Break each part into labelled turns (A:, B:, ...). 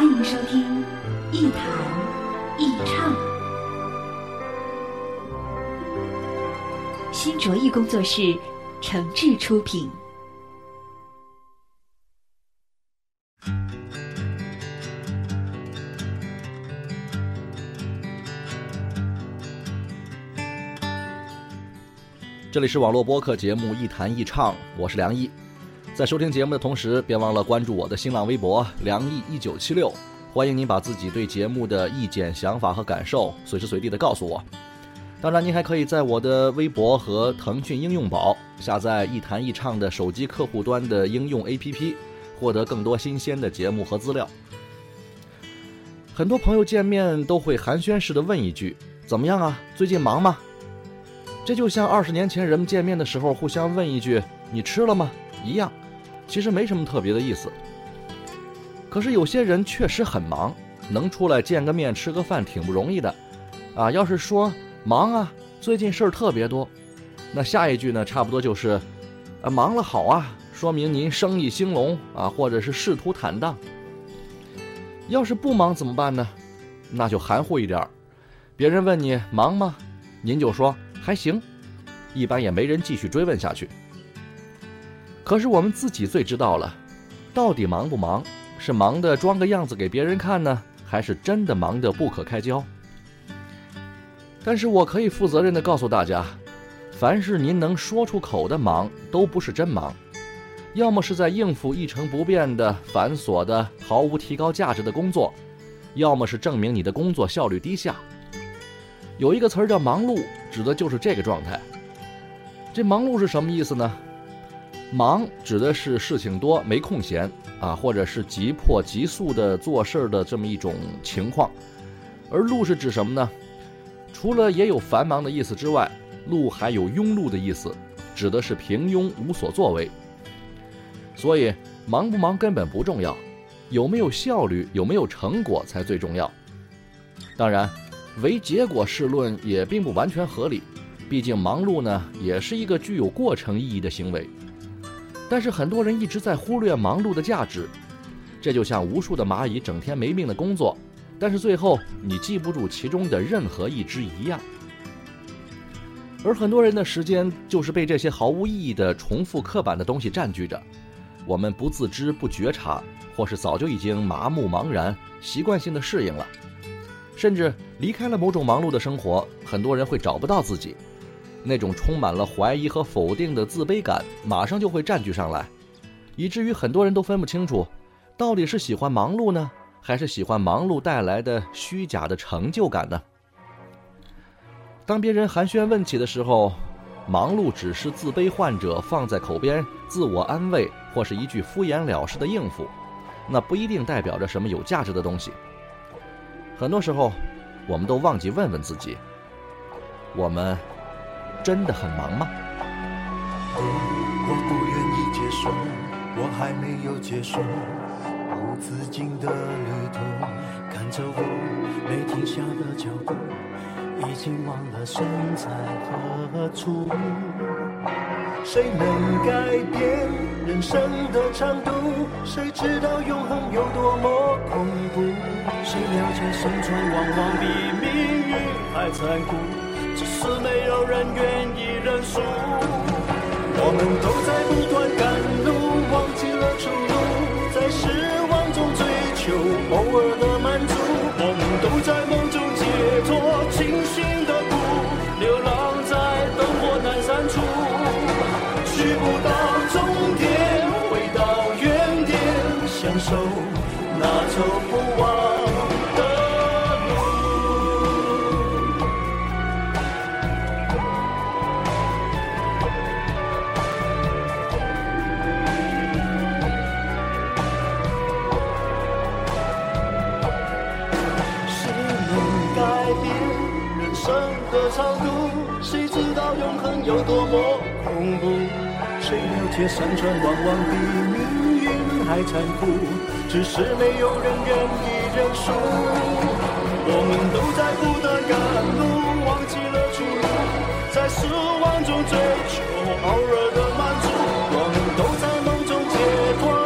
A: 欢迎收听一谈一唱，新卓艺工作室诚挚出品。
B: 这里是网络播客节目《一谈一唱》，我是梁毅。在收听节目的同时，别忘了关注我的新浪微博“梁毅一九七六”，欢迎您把自己对节目的意见、想法和感受随时随地的告诉我。当然，您还可以在我的微博和腾讯应用宝下载“一谈一唱”的手机客户端的应用 APP，获得更多新鲜的节目和资料。很多朋友见面都会寒暄似的问一句：“怎么样啊？最近忙吗？”这就像二十年前人们见面的时候互相问一句“你吃了吗”一样，其实没什么特别的意思。可是有些人确实很忙，能出来见个面、吃个饭挺不容易的，啊，要是说忙啊，最近事儿特别多，那下一句呢，差不多就是，啊，忙了好啊，说明您生意兴隆啊，或者是仕途坦荡。要是不忙怎么办呢？那就含糊一点儿，别人问你忙吗，您就说。还行，一般也没人继续追问下去。可是我们自己最知道了，到底忙不忙？是忙的装个样子给别人看呢，还是真的忙得不可开交？但是我可以负责任的告诉大家，凡是您能说出口的忙，都不是真忙，要么是在应付一成不变的繁琐的、毫无提高价值的工作，要么是证明你的工作效率低下。有一个词儿叫忙碌，指的就是这个状态。这忙碌是什么意思呢？忙指的是事情多没空闲啊，或者是急迫急速的做事儿的这么一种情况。而碌是指什么呢？除了也有繁忙的意思之外，碌还有庸碌的意思，指的是平庸无所作为。所以忙不忙根本不重要，有没有效率、有没有成果才最重要。当然。唯结果是论也并不完全合理，毕竟忙碌呢也是一个具有过程意义的行为。但是很多人一直在忽略忙碌的价值，这就像无数的蚂蚁整天没命的工作，但是最后你记不住其中的任何一只一样。而很多人的时间就是被这些毫无意义的重复刻板的东西占据着，我们不自知不觉察，或是早就已经麻木茫然，习惯性的适应了。甚至离开了某种忙碌的生活，很多人会找不到自己，那种充满了怀疑和否定的自卑感，马上就会占据上来，以至于很多人都分不清楚，到底是喜欢忙碌呢，还是喜欢忙碌带来的虚假的成就感呢？当别人寒暄问起的时候，忙碌只是自卑患者放在口边自我安慰，或是一句敷衍了事的应付，那不一定代表着什么有价值的东西。很多时候，我们都忘记问问自己：我们真的很忙吗？
C: 我不愿意结束，我还没有结束无止境的旅途。看着我没停下的脚步，已经忘了身在何处。谁能改变人生的长度？谁知道永恒有多么恐怖？谁了解生存往往比命运还残酷？是没有人愿意认输。我们都在不断改长度，谁知道永恒有多么恐怖？谁了解山川往望比命运还残酷？只是没有人愿意认输。我们都在不断赶路，忘记了出路，在失望中追求偶尔的满足。我们都在梦中解脱。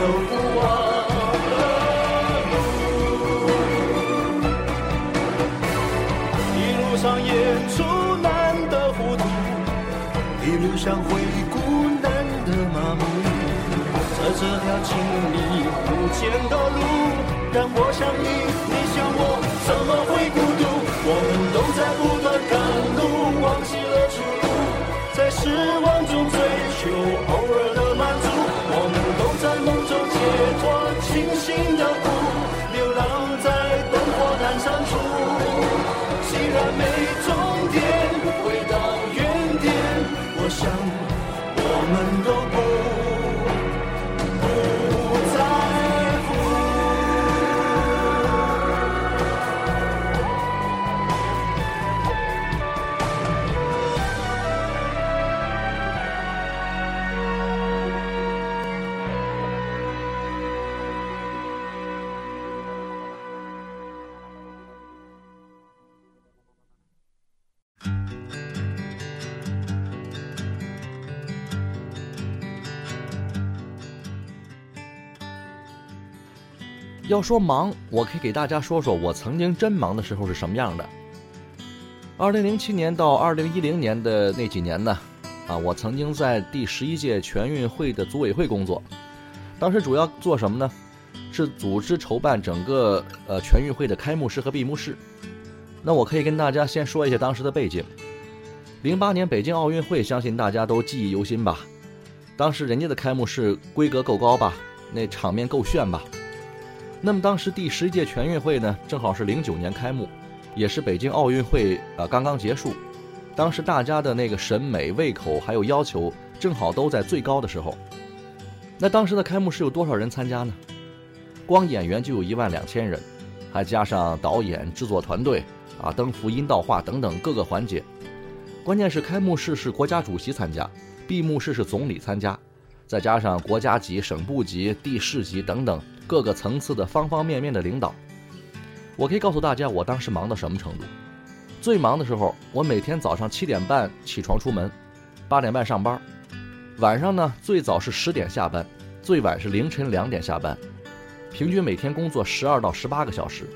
C: 走不完的路，一路上演出难得糊涂，一路上回孤难的麻木，在这条情历无间的路，让我想你，你想我，怎么会孤独，我们都在不断赶路，忘记了出路，在失望中追求，偶尔的满足。在梦中解脱清醒的
B: 要说忙，我可以给大家说说我曾经真忙的时候是什么样的。二零零七年到二零一零年的那几年呢，啊，我曾经在第十一届全运会的组委会工作，当时主要做什么呢？是组织筹办整个呃全运会的开幕式和闭幕式。那我可以跟大家先说一下当时的背景。零八年北京奥运会，相信大家都记忆犹新吧？当时人家的开幕式规格够高吧？那场面够炫吧？那么当时第十届全运会呢，正好是零九年开幕，也是北京奥运会啊、呃、刚刚结束。当时大家的那个审美、胃口还有要求，正好都在最高的时候。那当时的开幕式有多少人参加呢？光演员就有一万两千人，还加上导演、制作团队啊、灯符、音道化等等各个环节。关键是开幕式是国家主席参加，闭幕式是总理参加，再加上国家级、省部级、地市级等等。各个层次的方方面面的领导，我可以告诉大家，我当时忙到什么程度。最忙的时候，我每天早上七点半起床出门，八点半上班，晚上呢最早是十点下班，最晚是凌晨两点下班，平均每天工作十二到十八个小时，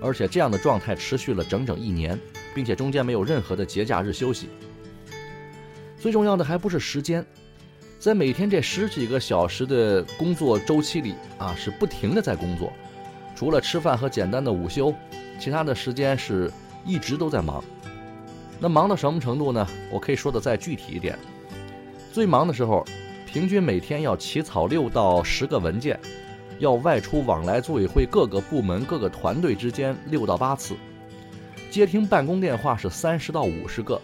B: 而且这样的状态持续了整整一年，并且中间没有任何的节假日休息。最重要的还不是时间。在每天这十几个小时的工作周期里啊，是不停的在工作，除了吃饭和简单的午休，其他的时间是一直都在忙。那忙到什么程度呢？我可以说的再具体一点，最忙的时候，平均每天要起草六到十个文件，要外出往来组委会各个部门、各个团队之间六到八次，接听办公电话是三十到五十个，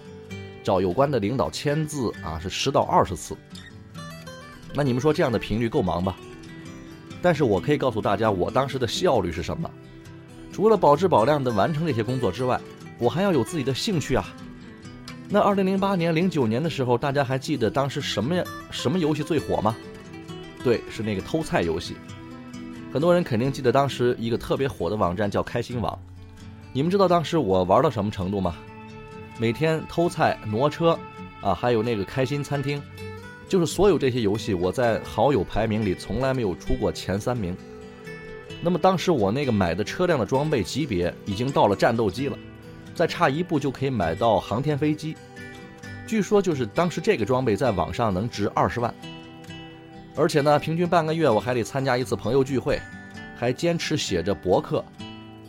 B: 找有关的领导签字啊是十到二十次。那你们说这样的频率够忙吧？但是我可以告诉大家，我当时的效率是什么？除了保质保量的完成这些工作之外，我还要有自己的兴趣啊。那二零零八年、零九年的时候，大家还记得当时什么什么游戏最火吗？对，是那个偷菜游戏。很多人肯定记得当时一个特别火的网站叫开心网。你们知道当时我玩到什么程度吗？每天偷菜、挪车，啊，还有那个开心餐厅。就是所有这些游戏，我在好友排名里从来没有出过前三名。那么当时我那个买的车辆的装备级别已经到了战斗机了，再差一步就可以买到航天飞机。据说就是当时这个装备在网上能值二十万，而且呢，平均半个月我还得参加一次朋友聚会，还坚持写着博客，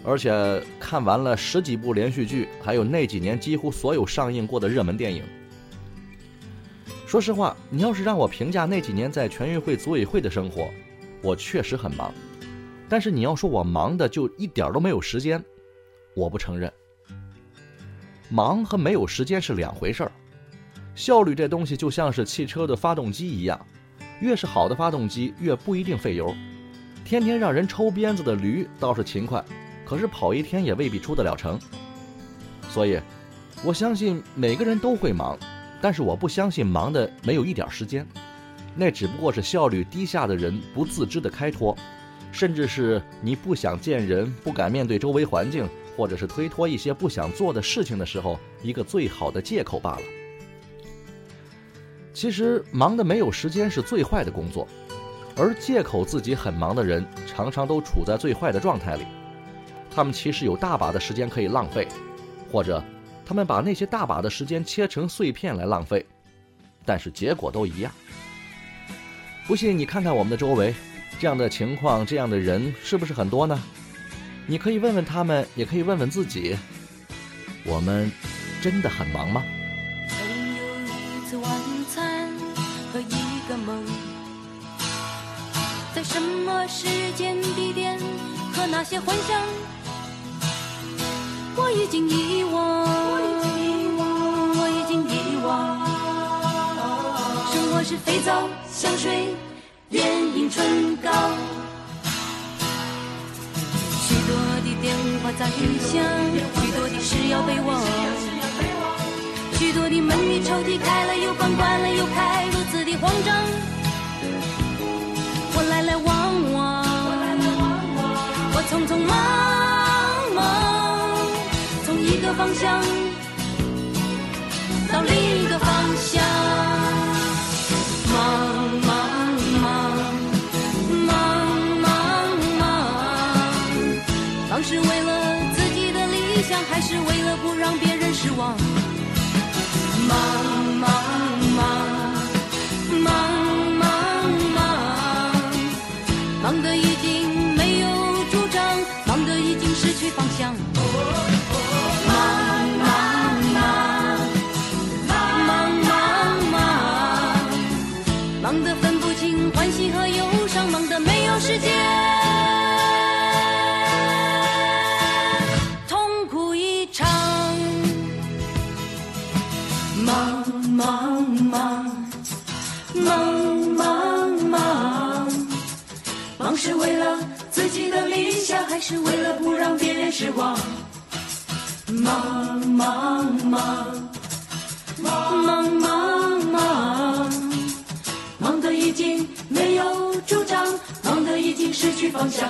B: 而且看完了十几部连续剧，还有那几年几乎所有上映过的热门电影。说实话，你要是让我评价那几年在全运会组委会的生活，我确实很忙。但是你要说我忙的就一点都没有时间，我不承认。忙和没有时间是两回事儿。效率这东西就像是汽车的发动机一样，越是好的发动机越不一定费油。天天让人抽鞭子的驴倒是勤快，可是跑一天也未必出得了城。所以，我相信每个人都会忙，但是我不相信忙的没有一点时间。那只不过是效率低下的人不自知的开脱，甚至是你不想见人、不敢面对周围环境，或者是推脱一些不想做的事情的时候，一个最好的借口罢了。其实，忙的没有时间是最坏的工作，而借口自己很忙的人，常常都处在最坏的状态里。他们其实有大把的时间可以浪费，或者他们把那些大把的时间切成碎片来浪费，但是结果都一样。不信你看看我们的周围，这样的情况，这样的人是不是很多呢？你可以问问他们，也可以问问自己：我们真的很忙吗？
D: 曾有一次晚餐和一个梦，在什么时间地点和那些幻想，我已经遗忘，肥皂、香水、眼影、唇膏，许多的电话在响，许多的事要被忘。许多的门与抽屉是为了不让别人失望？忙忙忙忙忙忙忙，忙得已经没有主张，忙得已经失去方向。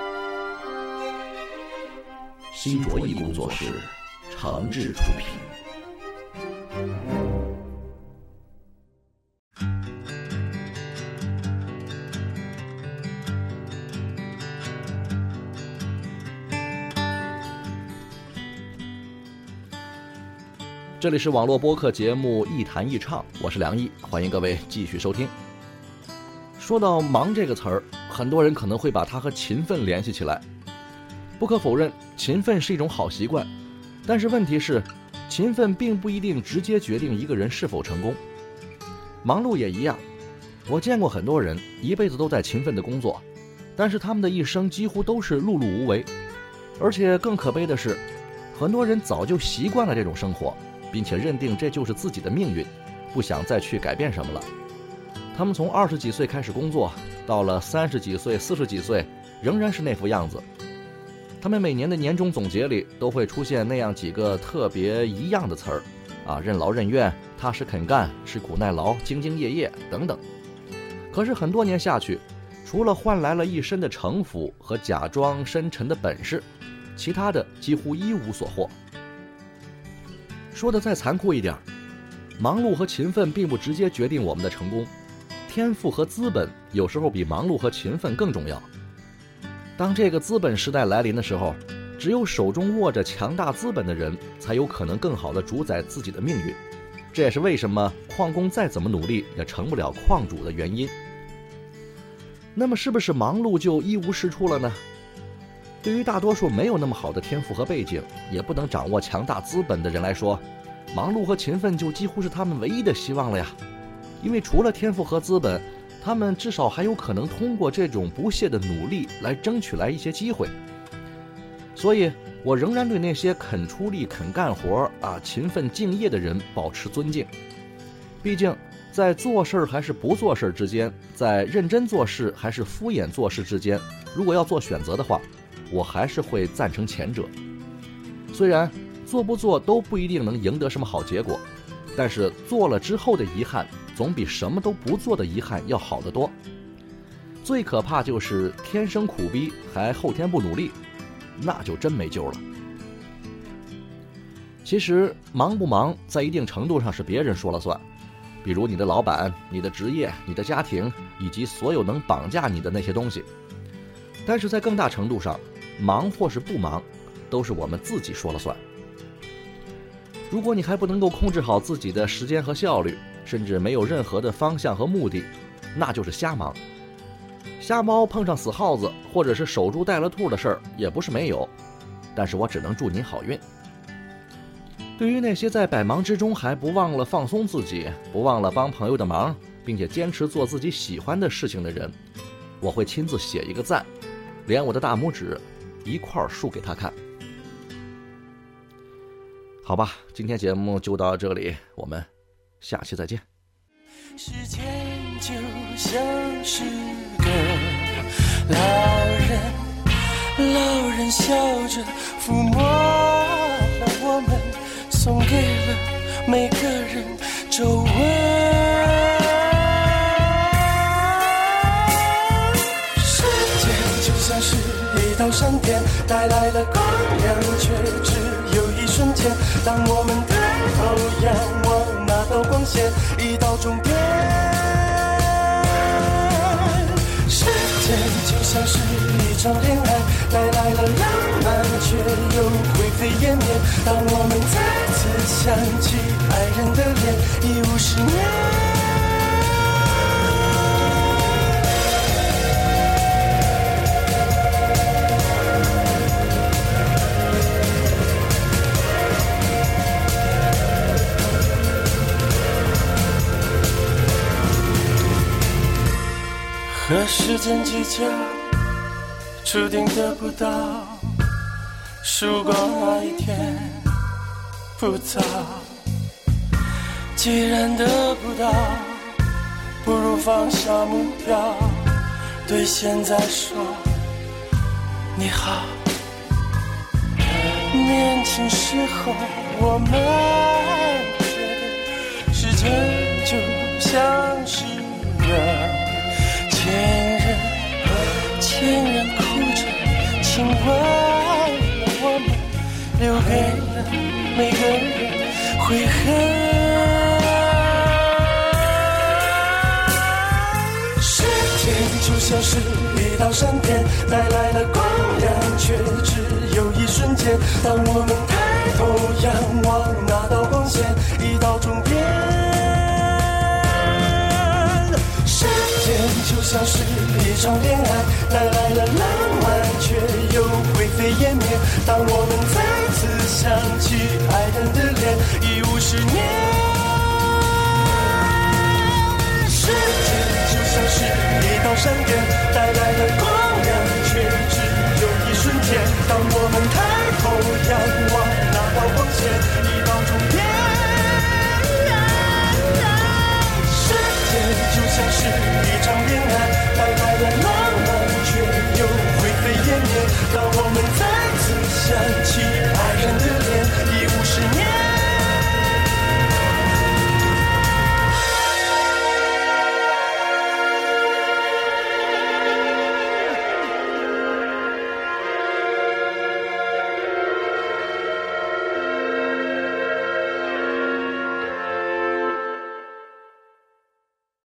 B: 新卓艺工作室诚挚出品。这里是网络播客节目《一弹一唱》，我是梁毅，欢迎各位继续收听。说到“忙”这个词儿，很多人可能会把它和勤奋联系起来。不可否认，勤奋是一种好习惯，但是问题是，勤奋并不一定直接决定一个人是否成功。忙碌也一样，我见过很多人一辈子都在勤奋的工作，但是他们的一生几乎都是碌碌无为，而且更可悲的是，很多人早就习惯了这种生活，并且认定这就是自己的命运，不想再去改变什么了。他们从二十几岁开始工作，到了三十几岁、四十几岁，仍然是那副样子。他们每年的年终总结里都会出现那样几个特别一样的词儿，啊，任劳任怨、踏实肯干、吃苦耐劳、兢兢业业等等。可是很多年下去，除了换来了一身的城府和假装深沉的本事，其他的几乎一无所获。说的再残酷一点，忙碌和勤奋并不直接决定我们的成功，天赋和资本有时候比忙碌和勤奋更重要。当这个资本时代来临的时候，只有手中握着强大资本的人，才有可能更好地主宰自己的命运。这也是为什么矿工再怎么努力也成不了矿主的原因。那么，是不是忙碌就一无是处了呢？对于大多数没有那么好的天赋和背景，也不能掌握强大资本的人来说，忙碌和勤奋就几乎是他们唯一的希望了呀。因为除了天赋和资本，他们至少还有可能通过这种不懈的努力来争取来一些机会，所以我仍然对那些肯出力、肯干活啊、勤奋敬业的人保持尊敬。毕竟，在做事儿还是不做事儿之间，在认真做事还是敷衍做事之间，如果要做选择的话，我还是会赞成前者。虽然做不做都不一定能赢得什么好结果，但是做了之后的遗憾。总比什么都不做的遗憾要好得多。最可怕就是天生苦逼还后天不努力，那就真没救了。其实忙不忙，在一定程度上是别人说了算，比如你的老板、你的职业、你的家庭，以及所有能绑架你的那些东西。但是在更大程度上，忙或是不忙，都是我们自己说了算。如果你还不能够控制好自己的时间和效率，甚至没有任何的方向和目的，那就是瞎忙。瞎猫碰上死耗子，或者是守株待兔的事儿也不是没有，但是我只能祝您好运。对于那些在百忙之中还不忘了放松自己，不忘了帮朋友的忙，并且坚持做自己喜欢的事情的人，我会亲自写一个赞，连我的大拇指一块儿竖给他看。好吧，今天节目就到这里，我们。下期再见。
E: 时间就像是个老人，老人笑着抚摸了我们，送给了每个人皱纹。时间就像是一道闪电，带来了光亮，却只有一瞬间。当我们抬头仰望。道光线，一道终点。时间就像是一场恋爱，带来了浪漫，却又灰飞烟灭。当我们再次想起爱人的脸，已无十年。和时间计较，注定得不到。曙光那一天不早，既然得不到，不如放下目标，对现在说你好。年轻时候，我们觉得时间就像是人。前人，前人哭着亲吻我们，留给了每个人悔恨。时间就像是一道闪电，带来了光亮，却只有一瞬间。当我们抬头仰望那道光线，一到终点。像是一场恋爱，带来了浪漫，却又灰飞烟灭。当我们再次想起爱人的脸，已无十年。时间就像是一道闪电，带来了光亮，却只有一瞬间。当我们抬头仰